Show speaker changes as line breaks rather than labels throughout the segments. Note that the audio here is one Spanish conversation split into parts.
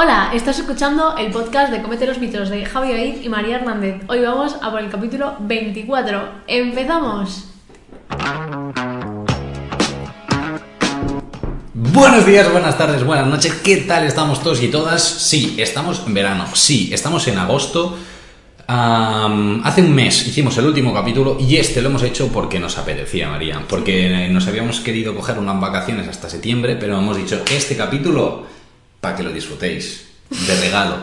Hola, estás escuchando el podcast de Comete los mitos de Javi Oid y María Hernández. Hoy vamos a por el capítulo 24. ¡Empezamos!
Buenos días, buenas tardes, buenas noches. ¿Qué tal estamos todos y todas? Sí, estamos en verano. Sí, estamos en agosto. Hace un mes hicimos el último capítulo y este lo hemos hecho porque nos apetecía, María. Porque nos habíamos querido coger unas vacaciones hasta septiembre, pero hemos dicho este capítulo para que lo disfrutéis. De regalo.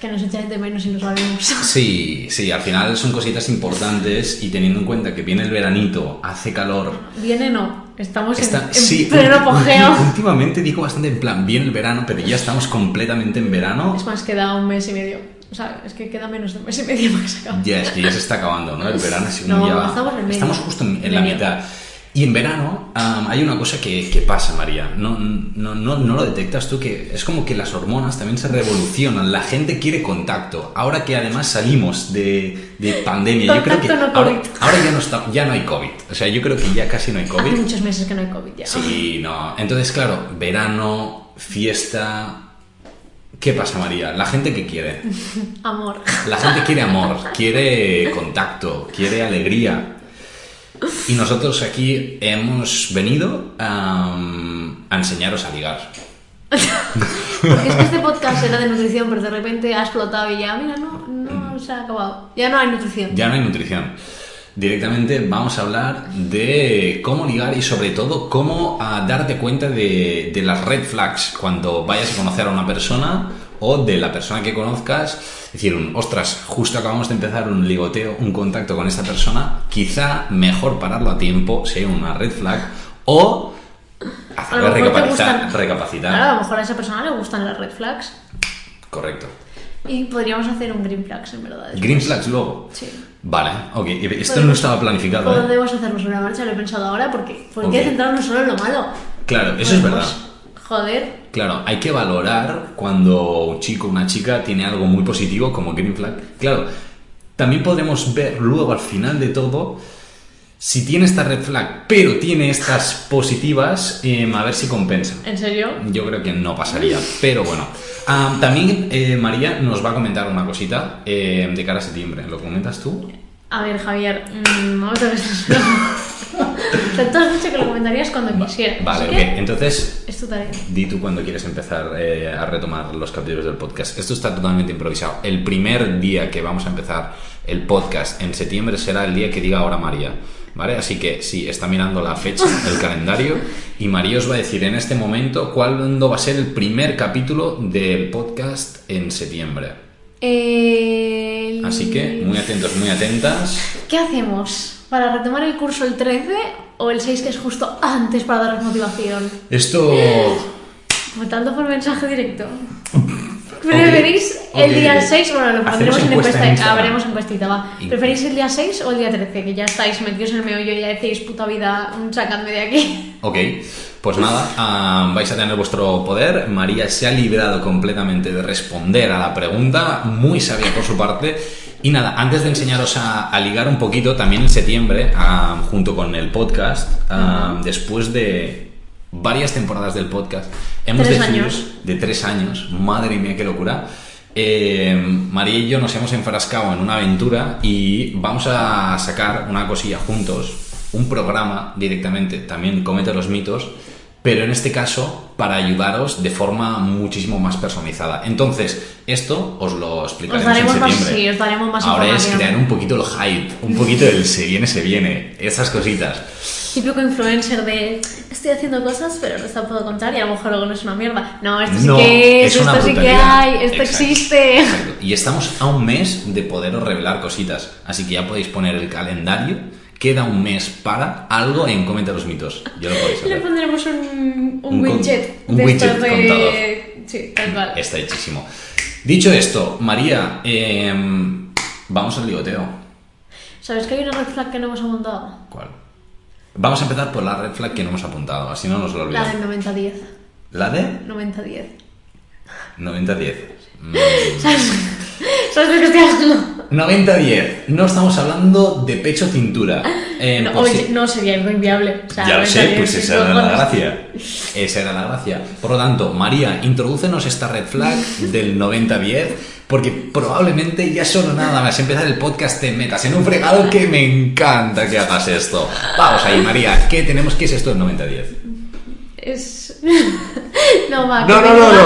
Que nos echáis de menos y lo sabemos.
Sí, sí, al final son cositas importantes y teniendo en cuenta que viene el veranito, hace calor.
Viene no, estamos en-
Está,
en,
sí,
pleno apogeo.
últimamente digo bastante en plan, viene el verano, pero ya estamos completamente en verano.
Es más, queda un mes y medio. O sea, es que queda menos de un mes y medio para que se acabe.
Ya, es que ya se está acabando, ¿no? El verano así
No,
ya va-
estamos en medio.
Estamos justo en, en la
Medio.
mitad. Y en verano am, hay una cosa que, que pasa, María. No, no, no, no lo detectas tú, que es como que las hormonas también se revolucionan. La gente quiere contacto. Ahora que además salimos de, de pandemia, yo creo que
Contacto,
ahora, ahora ya, no está, ya no hay COVID. O sea, yo creo que ya casi no hay
Hace
COVID.
muchos meses que no hay COVID ya.
Sí, no. Entonces, claro, verano, fiesta... ¿Qué pasa, María? La gente que quiere.
Amor.
La gente quiere amor, quiere contacto, quiere alegría. Y nosotros aquí hemos venido am, a enseñaros a ligar.
Porque es que este podcast era de nutrición, pero de repente ha explotado y ya, mira, no, no se ha acabado. Ya no hay nutrición.
Ya no hay nutrición. Directamente vamos a hablar de cómo ligar y sobre todo cómo ah, darte cuenta de, de las red flags cuando vayas a conocer a una persona o de la persona que conozcas. Es decir, un, ostras, justo acabamos de empezar un ligoteo, un contacto con esta persona. Quizá mejor pararlo a tiempo si hay una red flag o
A
hacerle
lo mejor te
recapacitar.
gustan-
recapacitar.
Claro, a lo mejor a esa persona le gustan las red flags.
Correcto.
Y podríamos hacer un green flags, en verdad. después.
Green flags luego.
Sí.
Vale, ok. Esto no estaba planificado. ¿eh?
Podemos hacerlo sobre la marcha, lo he pensado ahora, porque ¿por qué
Ok.
centrarnos solo en lo malo?
Claro, eso es verdad.
Joder,
Claro, hay que valorar cuando un chico o una chica tiene algo muy positivo como Green Flag. Claro, también podremos ver luego al final de todo si tiene esta red flag, pero tiene estas positivas, em, a ver si compensa.
¿en serio?
Yo creo que no pasaría, pero bueno. También eh, María nos va a comentar una cosita eh, de cara a septiembre. ¿Lo comentas tú?
A ver, Javier, mm, vamos a ver si O sea, tú has dicho que lo comentarías cuando quisieras.
Vale, ok. Entonces,
Es tu tarea.
Di tú cuando quieres empezar eh, a retomar los capítulos del podcast. Esto está totalmente improvisado. El primer día que vamos a empezar el podcast en septiembre será el día que diga ahora María. ¿Vale? Así que sí, está mirando la fecha, el calendario, y María os va a decir en este momento cuándo va a ser el primer capítulo del podcast en septiembre.
El-
Así que muy atentos, muy atentas.
¿Qué hacemos? ¿Para retomar el curso el 13 o el 6 que es justo antes para daros motivación?
Esto.
Votando por mensaje directo. ¿Preferís el día 6? Bueno, lo pondremos en
encuesta en.
Habremos encuestita, va. ¿Preferís el día 6 o el día 13? Que ya estáis metidos en el meollo y ya decís, puta vida, sacadme de aquí.
Ok, pues nada, vais a tener vuestro poder. María se ha librado completamente de responder a la pregunta, muy sabia por su parte. Y nada, antes de enseñaros a, a ligar un poquito, también en septiembre, junto con el podcast, después de varias temporadas del podcast, hemos
Tres
decidido
años.
de tres años, madre mía, qué locura. Eh, María y yo nos hemos enfrascado en una aventura y vamos a sacar una cosilla juntos, un programa directamente, también comete los mitos, pero en este caso para ayudaros de forma muchísimo más personalizada. Entonces, esto os lo explicaremos
Os
en
más-
septiembre.
sí, os daremos más
Ahora es crear un poquito el hype, un poquito el se viene, se viene, esas cositas.
Típico influencer de estoy haciendo cosas, pero no se lo puedo contar y a lo mejor luego no es una mierda. No, esto sí
No,
que es,
es una
esto sí que hay, esto
Exacto.
existe.
Exacto. Y estamos a un mes de poderos revelar cositas. Así que ya podéis poner el calendario. Queda un mes para algo en Comenta los mitos. Ya lo podéis
Le
hacer.
pondremos un, un,
Un con-
widget.
un
de
widget
de...
contador.
Sí, tal cual.
Está hechísimo. Dicho esto, María, em, vamos al ligoteo.
¿Sabes que hay una red flag que no hemos apuntado?
¿Cuál? Vamos a empezar por la red flag que no hemos apuntado, así no nos lo
La
olvidamos.
del 90-10.
¿La de
90-10.
90-10. Mm.
¿Sabes? ¿Sabes de qué estoy hablando?
90-10. No estamos hablando de pecho-cintura. Eh,
no, oye, sería algo inviable. O sea,
ya lo sé,
90
pues esa era la gracia. Esa era la gracia. Por lo tanto, María, introdúcenos esta red flag del 90-10, porque probablemente ya solo nada más empezar el podcast te metas en un fregado que me encanta que hagas esto. Vamos ahí, María, ¿qué tenemos? ¿Qué es esto del 90-10?
Es. no, va.
No, no, no, no.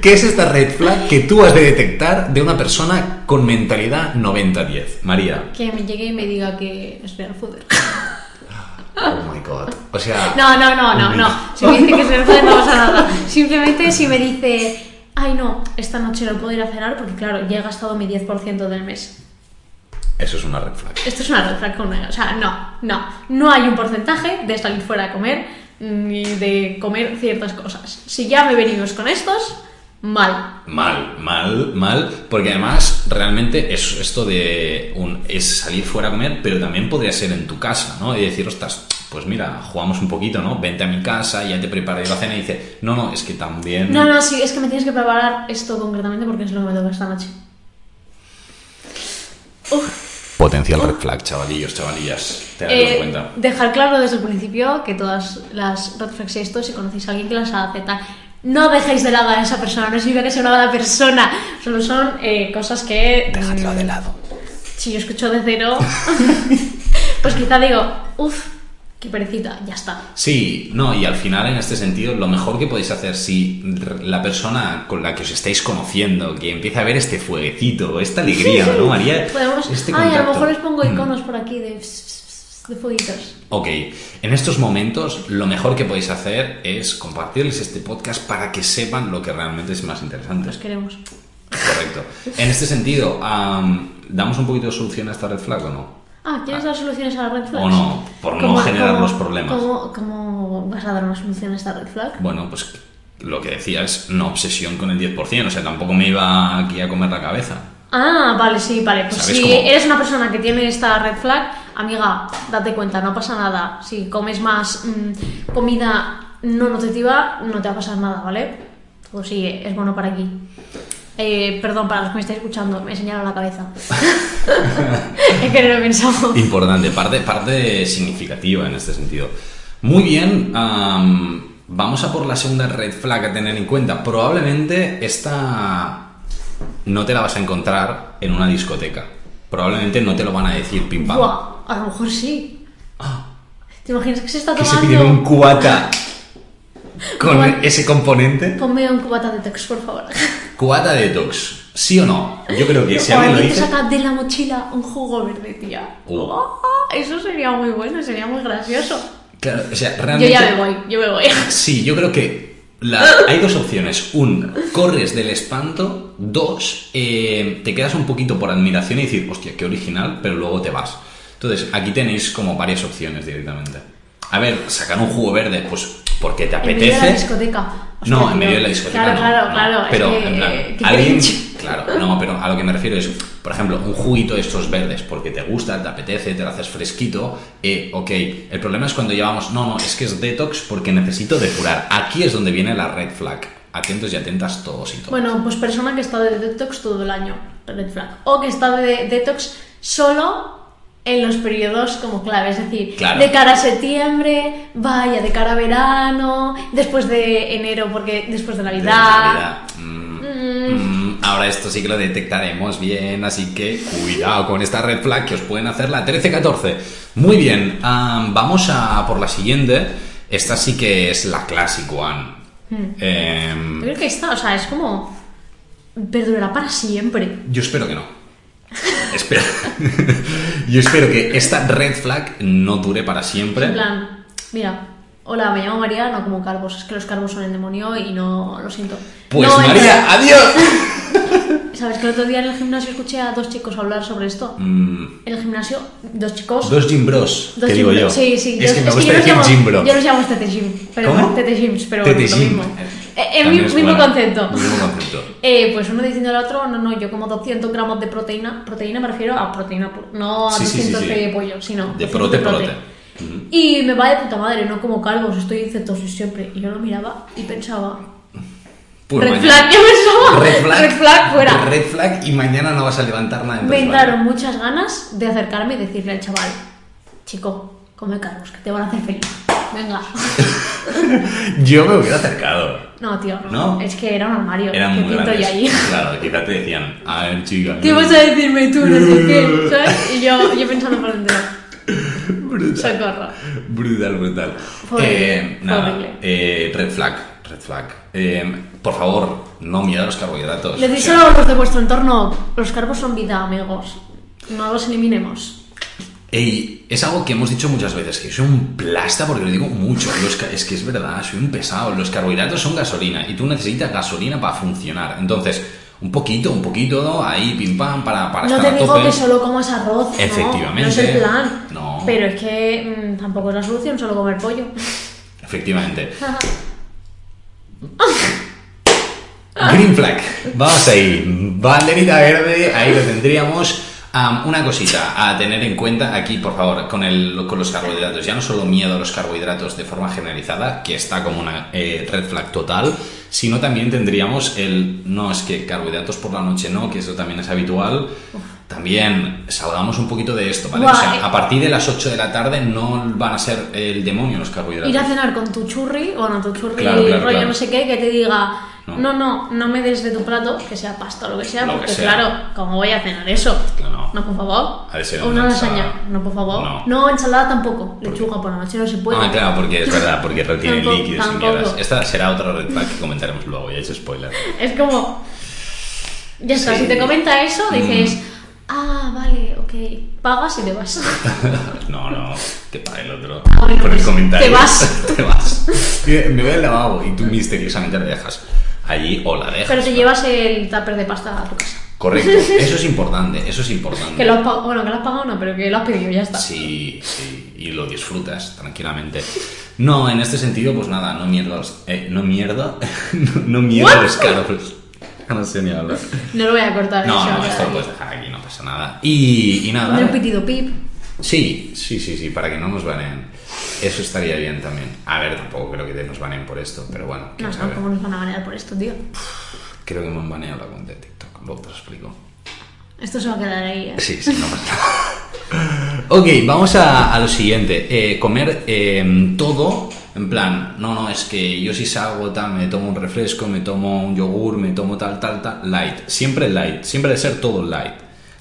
¿Qué es esta red flag que tú has de detectar de una persona con mentalidad 90-10? María.
Que me llegue y me diga que es real fooder.
Oh my god. O sea.
No, no, no, no, no. Si me dice que es real fooder no pasa nada. Simplemente si me dice, ay no, esta noche no puedo ir a cenar porque claro, ya he gastado mi 10% del mes.
Eso es una red flag.
Esto es una red flag con una- O sea, no, no. No hay un porcentaje de salir fuera a comer ni de comer ciertas cosas. Si ya me venimos con estos, mal.
Mal, mal, mal, porque además realmente es esto de un, es salir fuera a comer, pero también podría ser en tu casa, ¿no? Y decir, ostras, pues mira, jugamos un poquito, ¿no? Vente a mi casa, ya te preparo yo la cena y dice, no, no, es que también...
No, no, sí, es que me tienes que preparar esto concretamente porque es lo que me toca esta noche. Uf.
Potencial red flag, chavalillos, chavalillas, te das
Eh,
cuenta.
dejar claro desde el principio que todas las red flags y esto, si conocéis a alguien que las hace tal, no dejéis de lado a esa persona, no significa que sea una mala persona, solo son eh, cosas que...
Dejadlo
mm,
de lado.
Si yo escucho de cero, pues quizá digo, uff, qué perecita, ya está.
Sí, no, y al final en este sentido lo mejor que podéis hacer si la persona con la que os estáis conociendo, que empieza a ver este fueguecito, esta alegría, ¿no, María?
Podemos...
Este
Ay, a lo mejor les pongo
Mm.
iconos por aquí de, de fueguitos.
Ok, en estos momentos lo mejor que podéis hacer es compartirles este podcast para que sepan lo que realmente es más interesante.
Los queremos.
Correcto. En este sentido, am, ¿damos un poquito de solución a esta red flag o no?
Ah, ¿quieres dar soluciones a la red flag?
O no, por no generar los problemas.
¿cómo, ¿Cómo vas a dar una solución a esta red flag?
Bueno, pues lo que decía es no obsesión con el 10%, o sea, tampoco me iba aquí a comer la cabeza.
Ah, vale, sí, vale. Pues
¿Sabes
si
cómo?
eres una persona que tiene esta red flag, amiga, date cuenta, no pasa nada. Si comes más mm, comida no nutritiva, no te va a pasar nada, ¿vale? Todo sigue, es bueno para aquí. Eh, perdón, para los que me estáis escuchando, me he señalado la cabeza. es que no lo he pensado.
Importante, parte, parte significativa en este sentido. Muy bien, am, vamos a por la segunda red flag a tener en cuenta. Probablemente esta no te la vas a encontrar en una discoteca. Probablemente no te lo van a decir pim pam.
Buah, a lo mejor sí. ¿Te imaginas que se está
Que se
tomando?
piden un cubata con ese componente.
Ponme un cubata de tex, por favor.
Cubata detox, ¿sí o no? Yo creo que si alguien lo dice...
saca de la mochila un jugo verde, tía.
Uh.
Oh, eso sería muy bueno, sería muy gracioso.
Claro, o sea,
Yo
realmente...
ya me voy, yo me voy.
Sí, yo creo que la- hay dos opciones. Un, corres del espanto. Dos, eh, te quedas un poquito por admiración y decir, hostia, qué original, pero luego te vas. Entonces, aquí tenéis como varias opciones directamente. A ver, sacar un jugo verde, pues porque te
En medio de la
apetece.
discoteca.
No, en medio de la discoteca.
Claro,
no,
claro,
no.
claro. es
Pero,
que-
en plan, alguien. Claro, no, pero a lo que me refiero es, por ejemplo, un juguito de estos verdes porque te gusta, te apetece, te lo haces fresquito. Eh, ok, el problema es cuando llevamos, no, no, es que es detox porque necesito depurar. Aquí es donde viene la red flag. Atentos y atentas todos y todas.
Bueno, pues persona que está de detox todo el año, red flag. O que está de detox solo en los periodos como clave, es decir,
Claro.
de cara a septiembre, vaya, de cara a verano, después de enero, porque después de Navidad.
Navidad. Mm, mm, ahora esto sí que lo detectaremos bien, así que cuidado con esta red flag que os pueden hacer la 13-14. Muy bien, am, vamos a por la siguiente. Esta sí que es la classic one. Em,
creo que esta, o sea, es como. perdurará para siempre.
yo espero que no. Espero. yo espero que esta red flag no dure para siempre.
En plan, mira, hola, me llamo María, no como calvos, es que los calvos son el demonio y no lo siento.
Pues
No,
María, adiós.
¿Sabes que el otro día en el gimnasio escuché a dos chicos hablar sobre esto?
Mm,
En el gimnasio, dos chicos.
dos gym bros,
dos
que digo yo.
Sí, sí.
Es que me gusta
los
decir
llamo-
gym bro.
Yo los llamo tete gym. Pero
¿Cómo?
tete gyms, pero
Tete
bueno, lo mismo. Eh, el
También
mismo,
es
mismo concepto.
Mismo concepto.
Eh, pues uno diciendo al otro, no, no, yo como 200 gramos de proteína. Proteína me refiero a proteína, no a
Sí, sí, sí,
200
sí.
de pollo, sino
De
200
prote, prote.
Y me va de puta madre, no como calvos, estoy en cetosis siempre. Y yo lo miraba y pensaba,
Pues
red
mañana-
flag, yo pensaba,
Red flag,
red flag fuera.
Red flag y mañana no vas a levantar nada en
Me entraron muchas ganas de acercarme y decirle al chaval, Chico, come carros, que te van a hacer feliz. Venga.
Yo me hubiera acercado.
No, tío, no.
¿No?
Es que era un armario. ¿Qué
muy
yo ahí?
Claro, quizá te decían, a ver, chica.
¿Qué vas a decirme tú? No sé qué, ¿sabes? Y yo, yo pensando por dentro.
Brutal.
Socorro.
Brutal, brutal.
Fue
Eh, nada,
horrible.
eh, red flag, red flag. Eh, por favor, no miedo a los carbohidratos.
Les
O sea,
a los de vuestro entorno. Los carbos son vida, amigos. No los eliminemos.
Ey, es algo que hemos dicho muchas veces, que soy un plasta porque lo digo mucho. Los es que es verdad, soy un pesado. Los carbohidratos son gasolina y tú necesitas gasolina para funcionar. Entonces, un poquito, un poquito, ¿no? ahí, pim pam, para, para
No
estar
te
a
digo
tope.
que solo comas arroz.
Efectivamente.
No, es el plan.
No.
Pero es que mm, tampoco es la solución solo comer pollo.
Efectivamente. Green flag. Vamos ahí. Banderita verde, ahí lo tendríamos. Am, una cosita a tener en cuenta aquí, por favor, con, el, con los carbohidratos. Ya no solo miedo a los carbohidratos de forma generalizada, que está como una eh, red flag total, sino también tendríamos el, no es que carbohidratos por la noche no, que eso también es habitual. También salgamos un poquito de esto, ¿vale? O sea,
eh.
a partir de las 8 de la tarde no van a ser el demonio los carbohidratos.
Ir a cenar con tu churri, bueno, tu churri
Claro, claro,
rollo
claro.
no sé qué, que te diga,
No.
no. no, no, me des de tu plato, que sea pasta o lo que sea,
Lo que
porque
sea.
claro, ¿cómo voy a cenar eso?
Claro.
No, por favor.
Ha de ser
o
una
una
ensalada.
lasaña, no, por favor.
No.
ensalada tampoco. Lechuga por la noche no se puede.
Ah, claro, porque es verdad, porque retiene líquidos y mierdas. Esta será otra red flag que comentaremos luego, ya hecho spoiler.
Es como. Ya está,
Sí.
si te comenta eso,
Mm.
dices, ah, vale, ok, pagas y te vas.
No, no, que pague el otro.
Ah,
Por el
pues,
comentario.
te vas.
te vas. Me voy al lavabo y tú misteriosamente la dejas allí o la dejas.
Pero te llevas el tupper de pasta a tu casa.
Correcto, eso es importante, eso es importante.
Que lo has pagado, bueno, que lo has pagado no, pero que lo has pedido, ya está.
Sí, sí, y lo disfrutas tranquilamente. No, en este sentido, pues nada, no mierdas, eh, no mierda, no, no mierda los carros. No sé ni hablar.
No lo voy a cortar.
No,
eso,
no, esto lo puedes dejar aquí, no pasa nada. Y, y nada.
Un pitido pip.
Sí, sí, sí, sí, para que no nos baneen. Eso estaría bien también. A ver, tampoco creo que nos baneen por esto, pero bueno,
No, no, ¿cómo nos van a banear por esto, tío?
Creo que me han baneado la cuenta de TikTok, luego te lo explico.
Esto se va a quedar ahí, ¿eh?
Sí, sí, no pasa nada. ok, vamos a, a lo siguiente. Eh, comer eh, todo, en plan, no, no, es que yo si salgo tal, me tomo un refresco, me tomo un yogur, me tomo tal, tal, tal, light. Siempre light, siempre de ser todo light.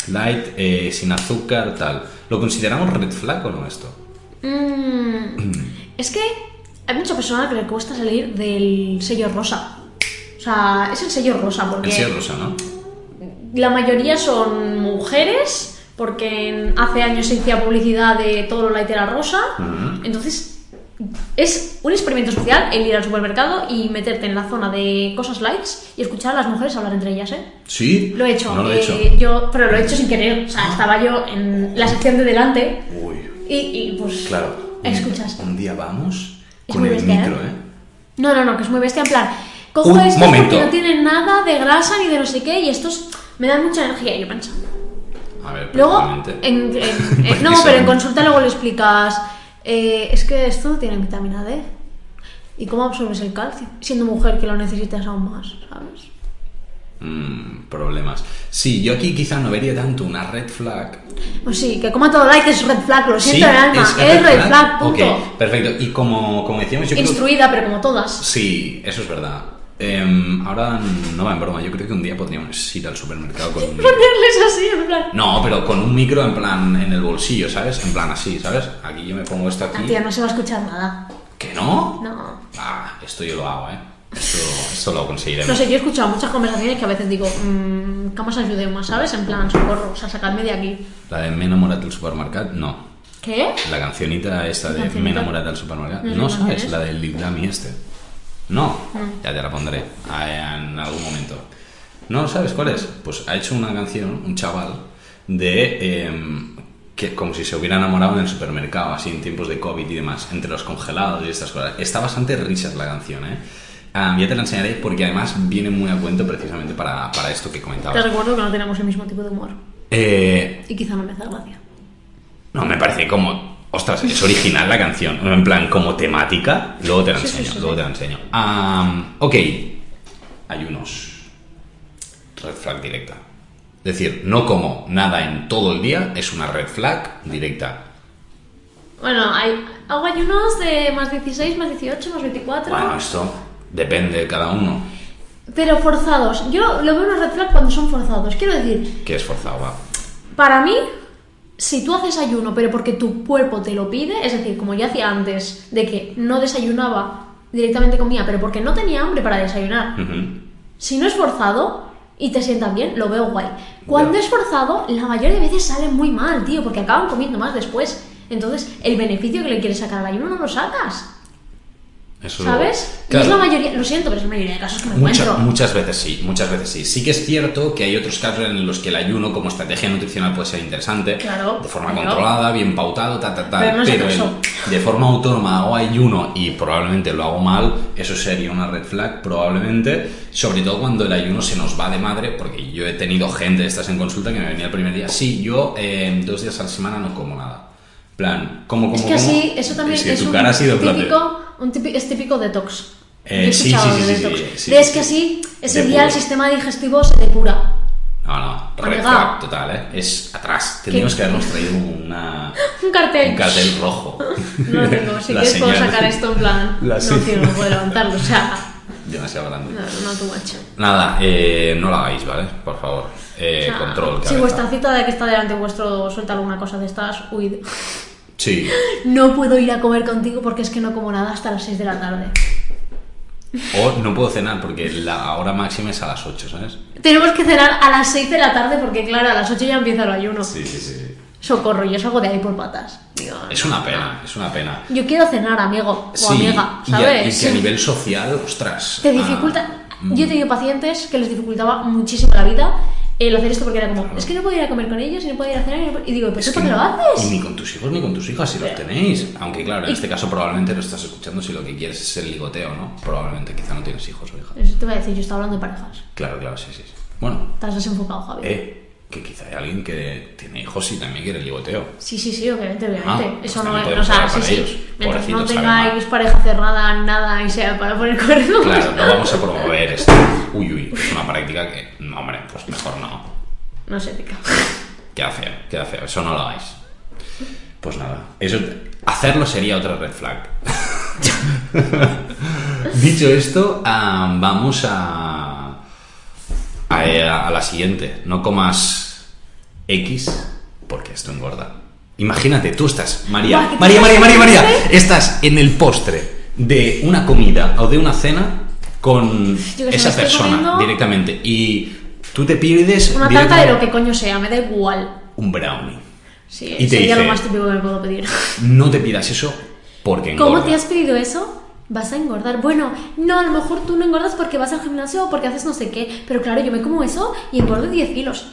Light, eh, sin azúcar, tal. ¿Lo consideramos red flag o no esto?
Mm, es que hay mucha persona que le cuesta salir del sello rosa. O sea, es el sello rosa porque
El ser rosa, ¿no?
la mayoría son mujeres porque hace años se hacía publicidad de todo lo light era rosa.
Ujú.
Entonces, es un experimento social el ir al supermercado y meterte en la zona de cosas lights y escuchar a las mujeres hablar entre ellas, ¿eh?
¿Sí?
Lo he hecho.
No lo he
eh,
hecho.
Yo, pero lo he hecho sin querer. O sea, estaba yo en la sección de delante y, y, pues
claro. un-
escuchas.
Un día vamos
Es
con el
bestia,
micro,
¿eh?
¿eh?
No, no, no, que es muy bestia. En plan, cojo
Un
estos
momento.
porque no tienen nada de grasa ni de no sé qué y estos me dan mucha energía. Y yo pensando.
A ver,
Luego, en, en- en- no, pero en consulta luego le explicas, eh, es que esto no tiene vitamina D. ¿Y cómo absorbes el calcio? Siendo mujer que lo necesitas aún más, ¿sabes?
Mm, problemas. Sí, yo aquí quizá no vería tanto una red flag.
Pues sí, que coma todo like es red flag, lo siento
Sí,
el alma, es,
red
red flag, punto.
Ok, perfecto. Y como, como decíamos, yo creo
Instruida, pero como todas.
Sí, eso es verdad. Em, ahora no va en broma, yo creo que un día podríamos ir al supermercado con un
Ponerles así, en plan.
No, pero con un micro en plan en el bolsillo, ¿sabes? En plan así, ¿sabes? Aquí yo me pongo esto
Ah,
aquí.
tía, no se va a escuchar nada.
¿Que no?
No.
Ah, esto yo lo hago, ¿eh? Esto lo conseguiremos.
No sé, yo he escuchado muchas conversaciones que a veces digo, mmm, ¿cómo os ayudemos? ¿Sabes? En plan, socorro, o sea, sacadme de aquí.
La de Me enamorat del supermercat, no.
¿Qué?
La cancionita esta de
¿Cancionita?
Me enamorat del supermercat,
No
no sabes,
es.
la del Lil Dami este. No,
Mm.
ya te la pondré ah, en algún momento. ¿No sabes cuál es? Pues ha hecho una canción, un chaval, de em, que como si se hubiera enamorado en el supermercado, así en tiempos de COVID y demás, entre los congelados y estas cosas. Está bastante risas la canción, ¿eh? Ah, ya te la enseñaré porque además viene muy a cuento precisamente para, para esto que
Te
comentabas.
recuerdo que no tenemos el mismo tipo de humor.
Eh,
Y quizá no me hace gracia.
no, me parece como. Ostras, es original la canción. En plan, como temática. Luego te la
Sí, sí,
enseño,
sí,
luego
sí.
te la enseño. Am, ok. Ayunos. Red flag directa. Es decir, no como nada en todo el día es una red flag directa.
Bueno, hay, hago ayunos de más 16, más 18, más 24.
Bueno, esto depende de cada uno.
Pero forzados. Yo lo veo una red flag cuando son forzados. Quiero decir,
Que es forzado, va.
para mí, si tú haces ayuno, pero porque tu cuerpo te lo pide, es decir, como yo hacía antes, de que no desayunaba, directamente comía, pero porque no tenía hambre para desayunar. Si no es forzado y te sientan bien, lo veo guay. Cuando
Ya.
es forzado, la mayoría de veces sale muy mal, tío, porque acaban comiendo más después. Entonces, el beneficio que le quieres sacar al ayuno no lo sacas,
Eso,
¿sabes? Y es la mayoría, lo siento, pero es la mayoría de casos que me
Mucha-
encuentro.
muchas veces sí, muchas veces sí. Sí que es cierto que hay otros casos en los que el ayuno como estrategia nutricional puede ser interesante.
Claro,
De forma
claro.
controlada, bien pautado, ta, ta, ta.
Pero no el
de forma autónoma o ayuno y probablemente lo hago mal, eso sería una red flag probablemente. Sobre todo cuando el ayuno se nos va de madre, porque yo he tenido gente de estas en consulta que me venía el primer día. Sí, yo eh, dos días a la semana no como nada. Plan, como, como,
Es que así, eso también
es
un
cara ha sido
típico, un típico, es típico detox.
Eh, sí, sí, sí,
de
sí,
detox.
sí,
es que así, ese día el sistema digestivo se depura.
No, no, red flag total, ¿eh? Es atrás. Tendríamos que habernos traído una,
Un cartel.
un cartel rojo.
No tengo, si quieres puedo sacar esto en plan.
La
no, tío, no puedo levantarlo, o sea.
Demasiado grande.
No, no too much.
Nada, eh, no lo hagáis, ¿vale? Por favor. Eh,
O sea,
control,
Si
cabeza.
vuestra cita de que está delante vuestro suelta alguna cosa de estas, huid.
Sí.
No puedo ir a comer contigo porque es que no como nada hasta las 6 de la tarde.
O no puedo cenar porque la hora máxima es a las 8, ¿sabes?
Tenemos que cenar a las 6 de la tarde porque, claro, a las 8 ya empieza el ayuno.
Sí, sí, sí.
Socorro, yo salgo de ahí por patas. Digo,
Es una pena, es una pena.
Yo quiero cenar, amigo o
Sí,
amiga,
y a-
¿sabes?
Y, que a nivel social, ostras.
Te
ah,
dificulta.
mm,
Yo he tenido pacientes que les dificultaba muchísimo la vida el hacer esto porque era como, es que no puedo ir a comer con ellos y no puedo ir a cenar. Y, no puedo-". y digo, ¿pero
Es
por qué lo
no-
haces?
Y ni con tus hijos ni con tus hijas, si los tenéis. Aunque claro, en
Y-
este caso probablemente lo estás escuchando si lo que quieres es el ligoteo, ¿no? Probablemente, quizá no tienes hijos o hijas.
Eso te voy a decir, yo estaba hablando de parejas.
Claro, claro, sí, sí. sí. Bueno,
Estás desenfocado, Javi.
eh, que quizá hay alguien que tiene hijos y también quiere el ligoteo.
Sí, sí, sí, obviamente, obviamente.
Ah, pues
Eso no es. O sea, sí, sí. Mientras no tengáis pareja cerrada, nada y sea para poner cuernos.
Claro, no vamos a promover esto. Uy, uy, es una práctica que, no, hombre, pues mejor no.
No sé, tica.
Queda feo, queda feo, eso no lo hagáis. Pues nada, eso, hacerlo sería otra red flag. Dicho esto, ah, vamos a, a, a la siguiente. No comas X porque esto engorda. Imagínate, tú estás, María,
Buah, ¿qué te
María, María, María, María, estás en el postre de una comida o de una cena con esa persona directamente y tú te pides
Una tarta de lo que coño sea, me da igual.
un brownie.
Sí,
Y te
sería
dice-
lo más típico que me puedo pedir.
No te pidas eso porque engorda.
¿Cómo te has pedido eso? Vas a engordar. Bueno, no, a lo mejor tú no engordas porque vas al gimnasio o porque haces no sé qué. Pero claro, yo me como eso y engordo 10 kilos.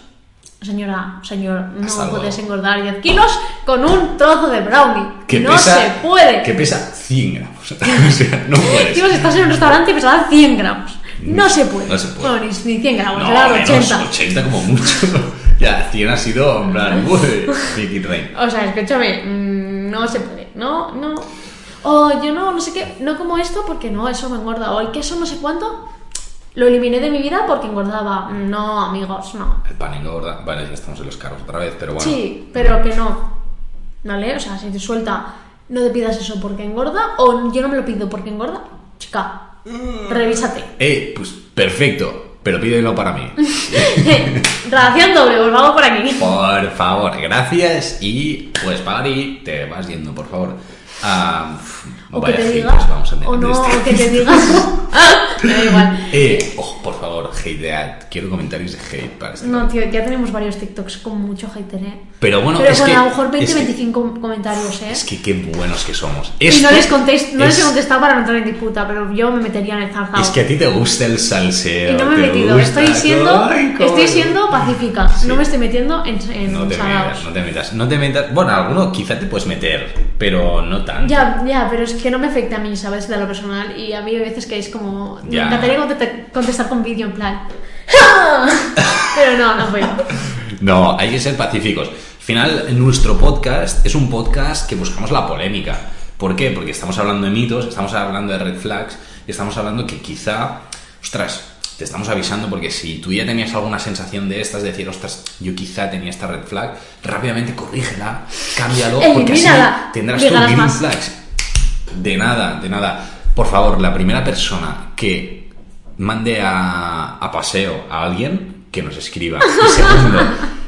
Señora, señor, no
Hasta luego.
puedes engordar 10 kilos con un trozo de brownie.
Que
no
pesa,
se puede.
Que pesa 100 gramos. o sea, no puedes.
Tío, si estás en un restaurante y pesará 100 gramos. No se puede.
No se puede.
Bueno, ni, ni 100 gramos,
No,
será
menos,
80.
80 como mucho. ya, 100 ha sido en plan.
O sea, escúchame, mm, no se puede. No, no. O yo no, no sé qué, no como esto porque no, eso me engorda. O el queso no sé cuánto, lo eliminé de mi vida porque engordaba. No, amigos, no.
El pan engorda. Vale, ya estamos en los carros otra vez, pero bueno.
Sí, pero que no. ¿Vale? O sea, si te suelta, no te pidas eso porque engorda o yo no me lo pido porque engorda. Chica, revísate.
Eh, pues perfecto, pero pídelo para mí.
Ración doble, pues vamos por aquí.
Por favor, gracias y puedes pagar y te vas yendo, por favor. Ah,
O que te diga,
vamos a
o no,
este.
o que te diga. da igual.
Eh, ojo, por favor, hatead. Quiero comentarios de hate para este.
No, tío, ya tenemos varios TikToks con mucho hater, ¿eh?
Pero bueno,
Pero
es que.
a lo mejor 20,
es que-
25 comentarios, ¿eh?
Es que qué buenos que somos.
y no les, contest, no les he
es-
contestado para no entrar en disputa, pero yo me metería en el zarzao.
Es que a ti te gusta el salseo.
y no me he metido, estoy siendo, estoy siendo pacífica,
Sí.
no me estoy metiendo en, en
No te metas, no te metas. No te metas. Bueno, alguno quizá te puedes meter, pero no tanto.
Ya, ya, pero es que no me afecta a mí, ¿sabes? De lo personal. Y a mí hay veces que es como.
Ya.
Me encantaría contestar, contestar con vídeo en plan. pero no, no puedo.
No, hay que ser pacíficos. Al final, nuestro podcast es un podcast que buscamos la polémica. ¿Por qué? Porque estamos hablando de mitos, estamos hablando de red flags y estamos hablando que quizá, ostras, te estamos avisando porque si tú ya tenías alguna sensación de estas, de decir, ostras, yo quizá tenía esta red flag, rápidamente corrígela, cámbialo, porque así tendrás
ganas
green flags. De nada, de nada. Por favor, la primera persona que mande a, a paseo a alguien, que nos escriba. Y segundo,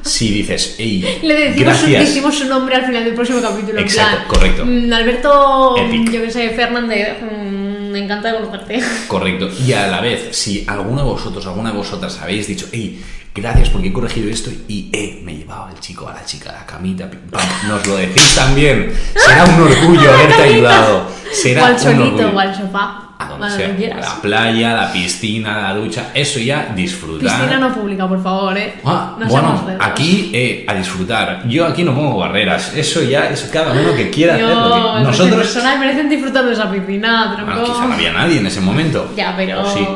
si dices, hey,
Le decimos, su,
gracias.
decimos su nombre al final del próximo capítulo. en
Exacto,
plan,
correcto.
mm, Alberto,
Epic.
yo que sé, Fernández, mm, me encanta conocerte.
Correcto. Y a la vez, si alguno de vosotros, alguna de vosotras habéis dicho, hey, gracias porque he corregido esto y eh, me llevaba el chico a la chica a la camita, pim, pam", nos lo decís también. Será un orgullo haberte ayudado. Será
o al
un
solito,
orgullo.
o al sofá.
A donde
a
sea.
donde quieras.
La playa, la piscina, la ducha, eso ya disfrutar.
Piscina no pública, por favor, eh.
Ah,
no
bueno, aquí eh, a disfrutar. Yo aquí no pongo barreras. Eso ya es cada uno que quiera hacerlo.
Dios,
que Nosotros.
personas merecen disfrutar de esa piscina,
Bueno,
tronco.
quizá no había nadie en ese momento.
Ya, pero.
Sí.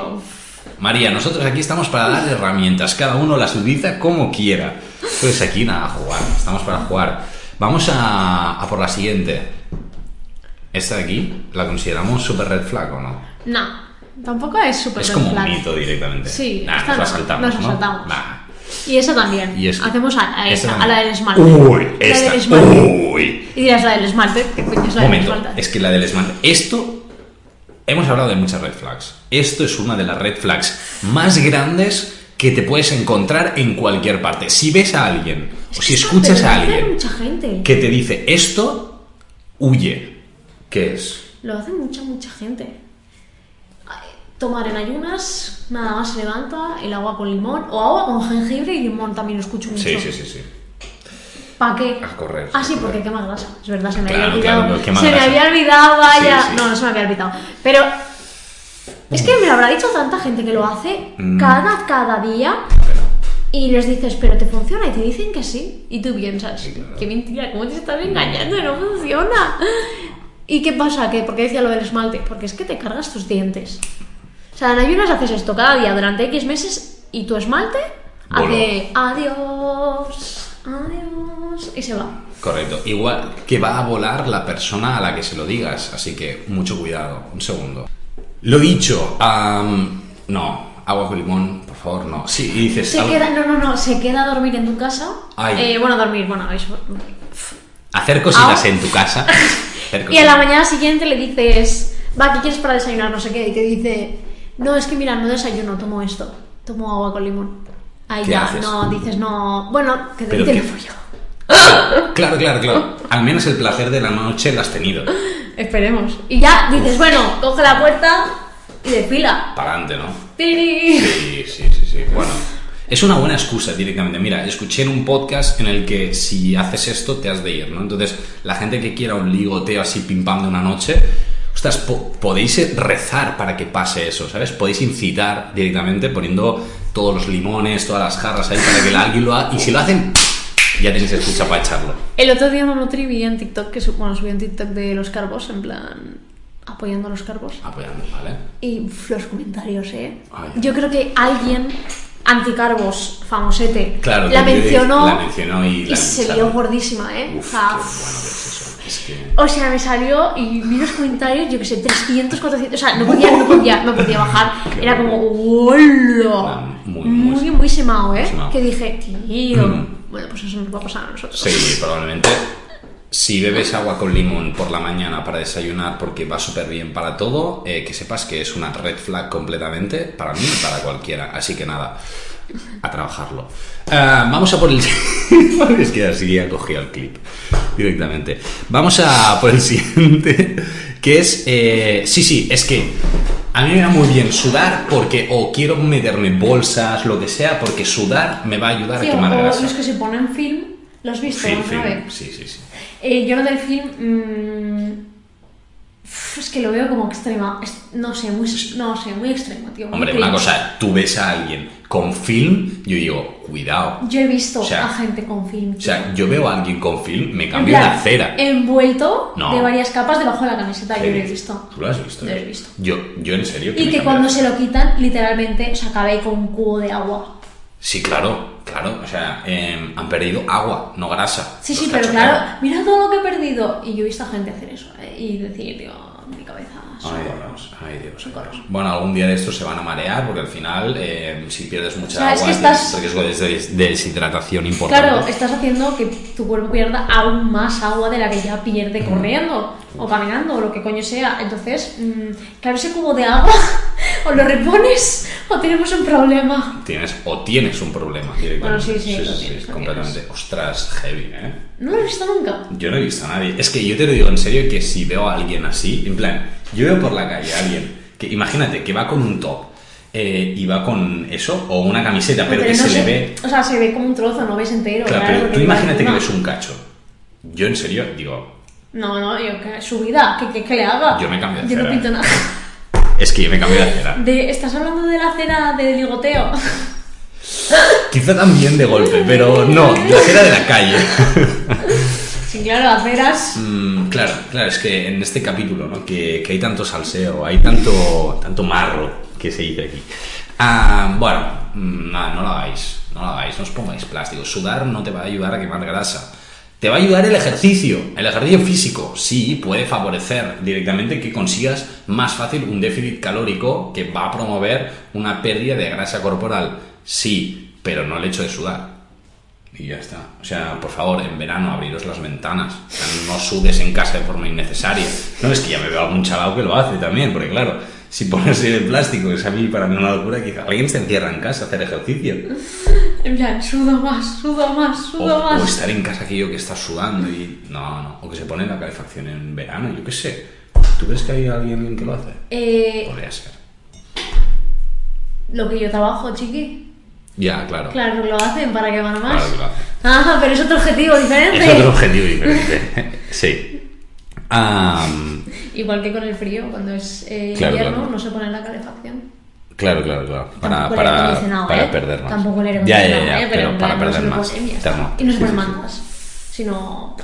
María, nosotros aquí estamos para dar herramientas, cada uno las utiliza como quiera. Entonces aquí nada, jugar, estamos para jugar. Vamos a, a por la siguiente. Esta de aquí, ¿la consideramos super red flag o no?
No, tampoco es súper
Es
red
como un
flag.
mito directamente.
Sí,
Nah, nos la saltamos,
nos
¿no?
saltamos.
Nah.
Y esa también.
Y es-
Hacemos a, a
esta
a la del esmalte.
Uy,
la
esta.
del esmalte.
Uy.
Y dirás la del esmalte. ¿Qué coño es la
Un
del
momento,
esmalte?
es que la del esmalte. Esto. Hemos hablado de muchas red flags. Esto es una de las red flags más grandes que te puedes encontrar en cualquier parte. Si ves a alguien o si escuchas a alguien que te dice esto, huye. ¿Qué es?
Lo hace mucha, mucha gente. Tomar en ayunas, nada más se levanta, el agua con limón, o agua con jengibre y limón también lo escucho mucho.
Sí, sí, sí, sí.
¿Para qué?
A correr,
Ah, sí, porque quema grasa. Es verdad, se me
Claro,
había olvidado.
claro,
se me había olvidado, vaya.
Sí, sí.
No, no se me había olvidado. Pero es que me lo habrá dicho tanta gente que lo hace
Mm.
cada, cada día y les dices, pero te funciona y te dicen que sí. Y tú piensas,
claro.
qué mentira, ¿cómo te estás engañando? No funciona. ¿Y qué pasa? ¿Qué? ¿Por qué decía lo del esmalte? Porque es que te cargas tus dientes. O sea, en ayunas haces esto cada día durante X meses y tu esmalte hace adiós, adiós y se va.
Correcto. Igual que va a volar la persona a la que se lo digas. Así que mucho cuidado. Un segundo. Lo dicho. no. Agua con limón, por favor, no. Sí, y dices.
Se
algo-
queda, no, no, no, se queda a dormir en tu casa.
Ay.
Eh, bueno, a dormir, bueno, eso.
Hacer cositas
Ah.
en tu casa.
Y a la mañana siguiente le dices, va, ¿qué quieres para desayunar? No sé qué. Y te dice, no, es que mira, no desayuno, tomo esto. Tomo agua con limón. Ahí
¿Qué
ya,
haces?
no, dices, no. Bueno, que te
qué-
el follo.
Claro, claro, claro. Al menos el placer de la noche lo has tenido.
Esperemos. Y ya dices, bueno, coge la puerta y desfila.
Para adelante, ¿no?
¡Tiri!
Sí, sí, sí, sí. Bueno, es una buena excusa directamente. Mira, escuché en un podcast en el que si haces esto te has de ir, ¿no? Entonces, la gente que quiera un ligoteo así pim pam de una noche, ostras, po- podéis rezar para que pase eso, ¿sabes? Podéis incitar directamente poniendo todos los limones, todas las jarras ahí para que alguien lo haga. Y si lo hacen, ya tenéis excusa para echarlo.
El otro día una nutri vi en TikTok, que bueno, subí en TikTok de los carbos, en plan, apoyando a los carbos.
Apoyando, ¿vale?
Y uf, los comentarios, ¿eh?
Ay.
Yo creo que alguien anticarbos, famosete,
Claro,
la mencionó,
la mencionó y la
se
lincharon.
vio gordísima, ¿eh?
Uf,
o, sea,
qué bueno que es eso. Es que...
o sea, me salió y vi los comentarios, yo que sé, 300, 400, o sea, no podía, no podía, no podía bajar. Era como. ¡hola!
Muy, muy-
muy, muy semao, ¿eh?
semao.
Que dije, tío,
Mm.
Bueno, pues eso nos va a pasar a nosotros.
Sí, probablemente. Si bebes agua con limón por la mañana para desayunar porque va súper bien para todo, eh, que sepas que es una red flag completamente para mí y para cualquiera. Así que nada, a trabajarlo. Ah, vamos a por el... es que así ya cogí el clip directamente. Vamos a por el siguiente, que es... eh, sí, sí, es que a mí me va muy bien sudar porque o quiero meterme bolsas, lo que sea, porque sudar me va a ayudar
Sí,
a
o
quemar grasa.
los que se ponen film, ¿los has visto
Film,
alguna
film.
vez?
Sí, sí, sí.
Eh, yo lo del film. mm, es que lo veo como extrema. no sé, muy, no sé, muy extremo, tío. muy
Hombre,
cringe.
una cosa, tú ves a alguien con film, yo digo, cuidado.
Yo he visto
O sea,
a gente con film.
O sea, yo veo a alguien con film, me cambio la cera.
Envuelto
No.
de varias capas debajo de la camiseta, yo lo he visto.
¿Tú lo has visto?
Lo he visto.
Yo, yo en serio.
Y que cuando se lo quitan, literalmente, o sea, acaba ahí con un cubo de agua.
Sí, claro, claro. O sea, em, han perdido agua, no grasa.
Sí, sí, pero claro, mira todo lo que he perdido. Y yo he visto a gente hacer eso, ¿eh? Y decir, digo, mi cabeza.
Ay Dios, ay Dios, ay Dios. Bueno, algún día de estos se van a marear porque al final, eh, si pierdes mucha
O sea, es
agua,
que estás-
tienes riesgo de des- deshidratación importante.
Claro, estás haciendo que tu cuerpo pierda aún más agua de la que ya pierde corriendo o caminando o lo que coño sea. Entonces, mm, claro, ese cubo de agua o lo repones o tenemos un problema.
Tienes, o tienes un problema directamente.
Bueno, sí, sí, lo tienes, lo
completamente. Ostras, heavy, ¿eh?
No lo he visto nunca.
Yo no he visto a nadie. Es que yo te lo digo en serio que si veo a alguien así, en plan, yo veo por la calle a alguien que, imagínate, que va con un top eh, y va con eso, o una camiseta, pero, que
no
se
se-
le ve.
O sea, se ve como un trozo, no ves entero.
Claro,
claro,
pero tú imagínate que ves un cacho. Yo en serio digo,
No, no, yo que su vida, que, que, que le haga.
Yo me cambio de
Yo no
acera.
pinto nada.
es que yo me cambio de acera.
De, ¿Estás hablando de la cera de ligoteo?
Quizá también de golpe, pero no, la acera de la calle.
Sí, claro, aceras.
Mm, claro, claro, es que en este capítulo, ¿no? Que, que hay tanto salseo, hay tanto, tanto marro que se dice aquí. Ah, bueno, mm, nada, no lo hagáis, no lo hagáis, no os pongáis plástico. Sudar no te va a ayudar a quemar grasa. Te va a ayudar el ejercicio, el ejercicio físico. Sí, puede favorecer directamente que consigas más fácil un déficit calórico que va a promover una pérdida de grasa corporal. Sí, pero no el hecho de sudar. Y ya está. O sea, por favor, en verano abriros las ventanas. O sea, no sudes en casa de forma innecesaria. No, es que ya me veo algún chaval que lo hace también, porque claro, si pones el plástico es a mí para mí una locura que alguien se encierra en casa a hacer ejercicio.
En plan, sudo más, sudo más,
O,
sudo
o
más.
estar en casa aquello que está sudando y... No, no. O que se pone la calefacción en verano, yo qué sé. ¿Tú crees que hay alguien que lo hace?
Eh,
Podría ser.
lo que yo trabajo, chiqui.
Ya, claro.
Claro, lo hacen para que van más.
Claro que lo hace.
Ah, pero es otro objetivo diferente.
Es otro objetivo diferente. sí. Am,
Igual que con el frío, cuando es eh,
Claro,
invierno,
claro.
no se pone la calefacción.
Claro, claro, claro. Para, para, para
¿eh?
perder más.
Tampoco el aire
ya, ya, ya,
¿eh?
pero,
en
para
no
perder más.
y no se ponen mantas, sino...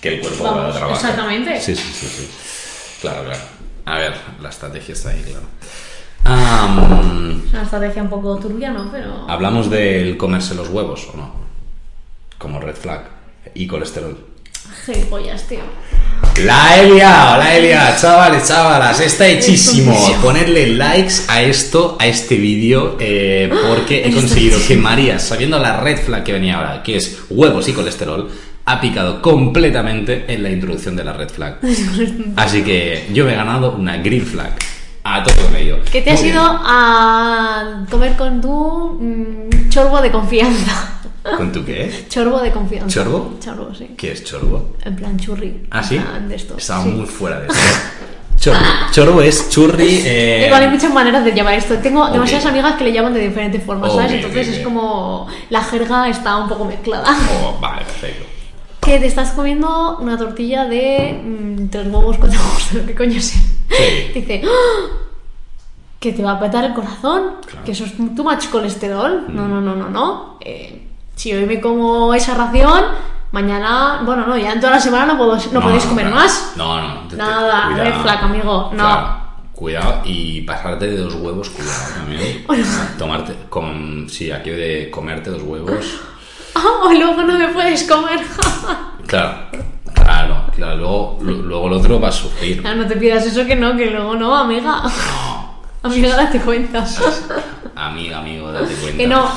Que el cuerpo
Vamos,
trabaje.
exactamente.
Sí, sí, sí, sí. Claro, claro. A ver, la estrategia está ahí, claro. Am,
Es una estrategia un poco turbia, ¿no? Pero...
¿Hablamos del comerse los huevos o no? Como red flag y colesterol.
Gilipollas, tío.
La he liado, la he liado, chavales, chavalas, está hechísimo. Ponerle likes a esto, a este vídeo, eh, porque he
Está
conseguido que. María, sabiendo la red flag que venía ahora, que es huevos y colesterol, ha picado completamente en la introducción de la red flag. Así que yo me he ganado una green flag. A todo ello.
Que te has
Muy
ido
bien.
a comer con tu mm, chorbo de confianza.
¿Con tu qué?
Chorbo de confianza.
¿Chorbo?
Chorbo, sí.
¿Qué es chorbo?
En plan churri.
¿Ah, sí?
De esto.
Estaba
sí.
muy fuera de esto. Chorbo. Chorbo es churri. eh,
Igual hay muchas maneras de llamar esto. Tengo demasiadas amigas que le llaman de diferentes formas, ¿sabes? Entonces es como la jerga está un poco mezclada.
Oh, vale, perfecto.
Que te estás comiendo una tortilla de mm, tres huevos, cuatro huevos, que coño sea.
Sí.
Dice, ¡Ah! que te va a petar el corazón,
Claro. Mm.
que eso es too much colesterol. No, no, no, no, no. Eh, si hoy me como esa ración, mañana, bueno, no, ya en toda la semana no, puedo, no, podéis comer
claro.
más.
No, no. te- te-
Nada,
cuidado.
red flag, amigo, no.
Claro, cuidado y pasarte de dos huevos, cuidado también.
Bueno.
Tomarte, con, sí, aquí de comerte dos huevos.
Ah, o luego no me puedes comer.
Claro, claro, claro. Luego, lu- luego el otro va a sufrir.
Ah, no te pidas eso que no, que luego no, amiga.
No,
Amiga, date cuenta.
amiga, amigo, date cuenta.
Que no.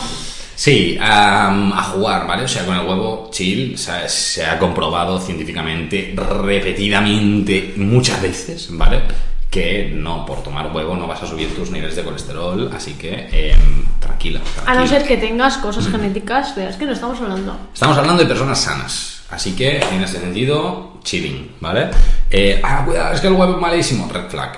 Sí, a jugar, ¿vale? O sea, con el huevo chill se ha, se ha comprobado científicamente, repetidamente, muchas veces, ¿vale? Que no, por tomar huevo no vas a subir tus niveles de colesterol, así que em, tranquila,
A no ser que tengas cosas genéticas de las que no estamos hablando.
Estamos hablando de personas sanas, así que en ese sentido, chilling, ¿vale? Eh, ah, cuidado, es que el huevo es malísimo, red flag.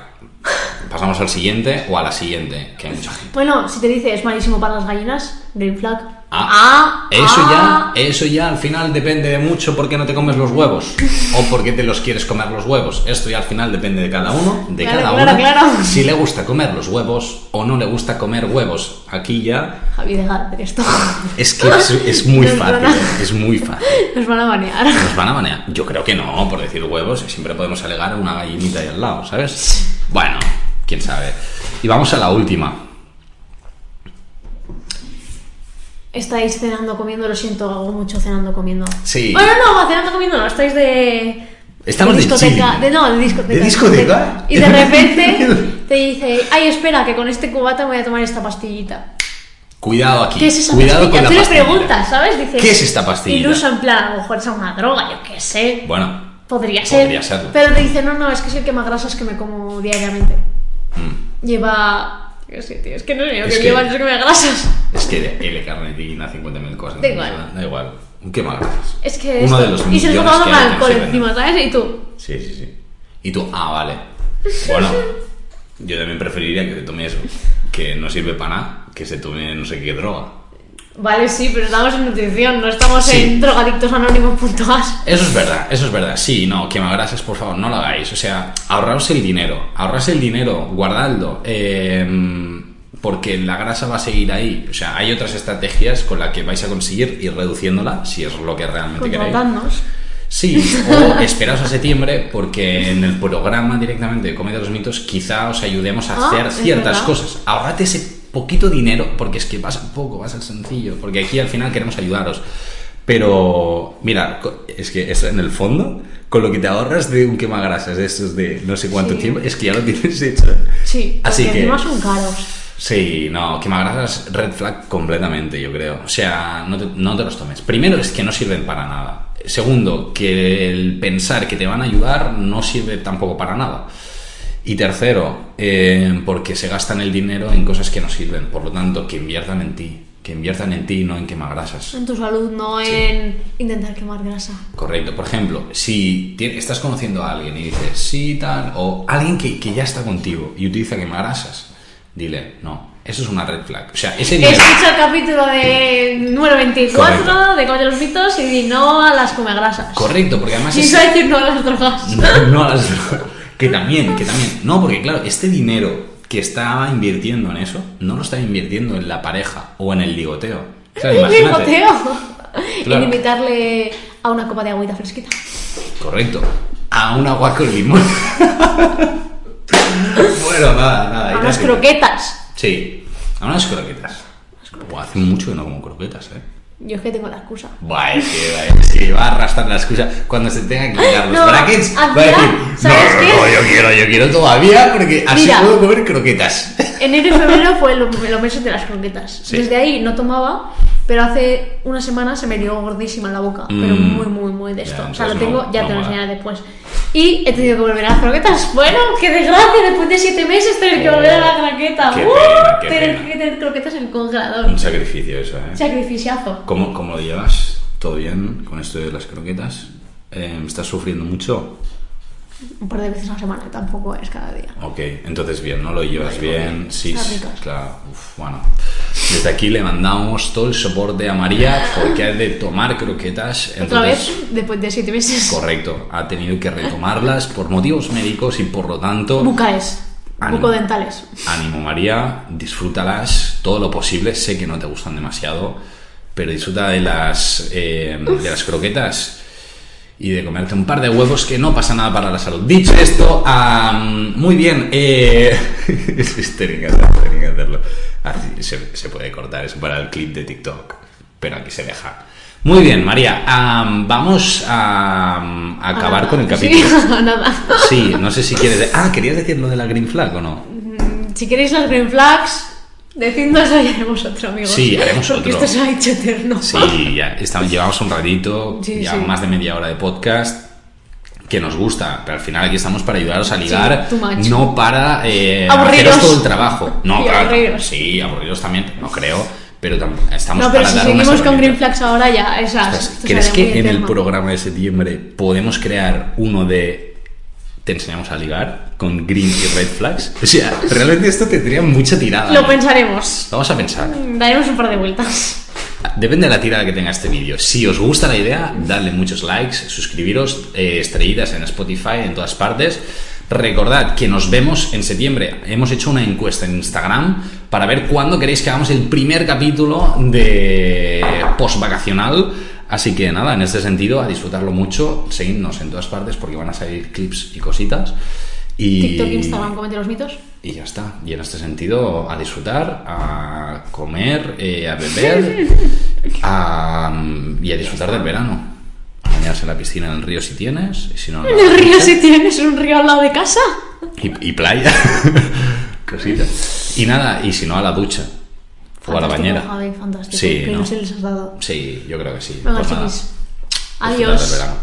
Pasamos al siguiente o a la siguiente, que hay mucha gente.
Bueno, si te dice es malísimo para las gallinas, green flag.
Ah, eso
ah.
ya, eso ya al final depende de mucho por qué no te comes los huevos o por qué te los quieres comer los huevos. Esto ya al final depende de cada uno, de
Claro,
cada
claro,
uno.
claro.
Si le gusta comer los huevos o no le gusta comer huevos. Aquí ya
Javi, deja de hacer esto.
es que es, es muy fácil,
a-
es muy fácil.
Nos van a banear.
Nos van a banear. Yo creo que no, por decir huevos, siempre podemos alegar una gallinita ahí al lado, ¿sabes? Bueno, quién sabe. Y vamos a la última.
Estáis cenando, comiendo, lo siento, hago mucho cenando, comiendo.
Sí.
Bueno, no, cenando, comiendo, no, estáis de.
Estamos de
discoteca, de, no, de discoteca.
¿De discoteca?
Y de repente te dice, ay, espera, que con este cubata voy a tomar esta pastillita.
Cuidado aquí.
¿Qué es esa
Cuidado
pastilla?
con
Tú
la
le preguntas, ¿sabes? Dices,
¿Qué es esta pastilla?
Iluso en plan, a lo mejor es una droga, yo qué sé.
Bueno,
Podría ser.
Podría serlo.
Pero te dice, no, no, es que es el quemagrasas que me como diariamente.
Mm,
Lleva. Tío, es que no sé lo
Es
que,
que-
lleva el quemagrasas.
es que L carnitina, 50.000 cosas.
Da igual.
Da igual. ¿Qué más grasas?
Es que.
Uno
esto-
de los
y se
que
con
que
alcohol encima, ¿sabes? Y tú.
Sí, sí, sí. Y tú, ah, vale. Bueno, yo también preferiría que te tome eso, que no sirve para nada, que se tome no sé qué droga.
Vale, sí, pero estamos en nutrición, no estamos
Sí.
en drogadictosanónimos.as.
Eso es verdad, eso es verdad. Sí, no, quemagrasas, por favor, no lo hagáis. O sea, ahorraos el dinero, ahorraos el dinero, guardadlo. eh, porque la grasa va a seguir ahí. O sea, hay otras estrategias con las que vais a conseguir ir reduciéndola, si es lo que realmente queréis. Sí, o esperaos a septiembre porque en el programa directamente de Comedia de los Mitos quizá os ayudemos a
Ah,
hacer ciertas cosas. Ahorrate ese poquito dinero porque es que va a poco, va a ser sencillo, porque aquí al final queremos ayudaros. Pero, mira, es que eso en el fondo, con lo que te ahorras de un quemagrasas de estos de no sé cuánto
Sí.
tiempo, es que ya lo tienes hecho.
Sí,
Así que...
encima son caros.
Sí, no, quemagrasas red flag completamente, yo creo. O sea, no te, no te los tomes. Primero es que no sirven para nada. Segundo, que el pensar que te van a ayudar no sirve tampoco para nada. Y tercero, eh, porque se gastan el dinero en cosas que no sirven. Por lo tanto, que inviertan en ti. Que inviertan en ti y no en quemagrasas.
En tu salud, no en intentar quemar grasa.
Correcto. Por ejemplo, si estás conociendo a alguien y dices, sí, tal, o alguien que, que ya está contigo y utiliza quemagrasas, dile, no, eso es una red flag. O sea, ese dinero...
Escucha el capítulo de número 24
Correcto.
de Comer los mitos y di no a las comegrasas.
Correcto, porque además
Y
es...
decir no a las drogas.
No, no a las drogas. Que también, que también. No, porque claro, este dinero que estaba invirtiendo en eso, no lo estaba invirtiendo en la pareja o en el ligoteo. Claro, imagínate.
Licoteo.
Claro.
En invitarle a una copa de agüita fresquita.
Correcto. A un agua con limón. bueno, nada, nada.
A unas croquetas.
Sí, a unas croquetas. Buah, hace mucho que no como croquetas, eh.
Yo es que tengo la excusa.
Es que, va- a arrastrar la excusa cuando se tenga que quitar los
No,
brackets. Va a decir,
¿sabes
no,
qué?
no, yo quiero, yo quiero todavía porque así
Mira.
puedo comer croquetas.
Enero y febrero fue lo- los meses de las croquetas.
Sí.
Desde ahí no tomaba, pero hace una semana se me dio gordísima en la boca. Pero
Mm.
muy, muy, muy de
Ya,
esto. o sea, lo tengo,
no-
ya
no
te lo enseñaré después. Y he tenido que volver a las croquetas. Bueno, qué desgracia, después de siete meses tener que
Oh,
volver a la croqueta.
qué
¡Uh!
pena, qué
tener
pena.
que tener croquetas en el congelador.
Un sacrificio eso, ¿eh?
Sacrificiazo.
¿Cómo, ¿Cómo lo llevas? ¿Todo bien con esto de las croquetas? Eh, ¿Estás sufriendo mucho?
Un par de veces a la semana, tampoco es cada día.
Ok, entonces bien, ¿no? Lo llevas bien.
bien.
Sí, claro. Uf, bueno, desde aquí le mandamos todo el soporte a María porque ha de tomar croquetas.
Otra
entonces-
vez, después de siete meses.
Correcto, ha tenido que retomarlas por motivos médicos y por lo tanto... Ánimo.
Bucodentales.
Ánimo María, disfrútalas todo lo posible. Sé que no te gustan demasiado, pero disfruta de las, eh, de las croquetas y de comerte un par de huevos que no pasa nada para la salud. Dicho esto, am, muy bien. Eh, es histérica, es histérica hacerlo. Así se, se puede cortar eso para el clip de TikTok, pero aquí se deja. Muy bien, María. am, vamos a, a acabar
Ah,
con el
sí,
capítulo.
nada.
Sí, no sé si quieres. Ah, ¿querías decir lo de la green flag o no?
Si queréis las green flags, decidnos y haremos otro, amigos.
Sí, haremos
Porque
otro.
esto se ha hecho eterno.
Sí, ya estamos, llevamos un ratito,
Sí,
ya
sí.
más de media hora de podcast que nos gusta, pero al final aquí estamos para ayudaros a ligar, no para eh,
Aburriros.
haceros todo el trabajo. No, claro,
aburriros.
sí, aburriros también, no creo, pero tam- estamos
No, pero
para
si
dar
seguimos con green flags ahora ya, esas.
¿Crees que en el programa de septiembre podemos crear uno de te enseñamos a ligar con green y red flags? O sea, realmente esto tendría mucha tirada.
Lo
¿no?
pensaremos.
Vamos a pensar.
Daremos un par de vueltas.
Depende de la tirada que tenga este vídeo. Si os gusta la idea, dadle muchos likes, suscribiros, eh, estrellitas en Spotify, en todas partes. Recordad que nos vemos en septiembre. Hemos hecho una encuesta en Instagram para ver cuándo queréis que hagamos el primer capítulo de post-vacacional. Así que nada, en este sentido, a disfrutarlo mucho. Seguidnos en todas partes porque van a salir clips y cositas. Y...
TikTok, Instagram, comente los mitos.
Y ya está. Y en este sentido, a disfrutar, a comer, eh, a beber a- y a disfrutar del verano. bañarse en la piscina, en el río si tienes, y si no...
En el río si tienes un río al lado de casa.
Y, y playa. Cositas. Y nada, y si no, a la ducha. O a la bañera.
Javi, fantástico.
Sí, ¿no?
ilusión les has dado.
Sí, yo creo que sí.
Venga,
Pues nada,
Adiós.
verano.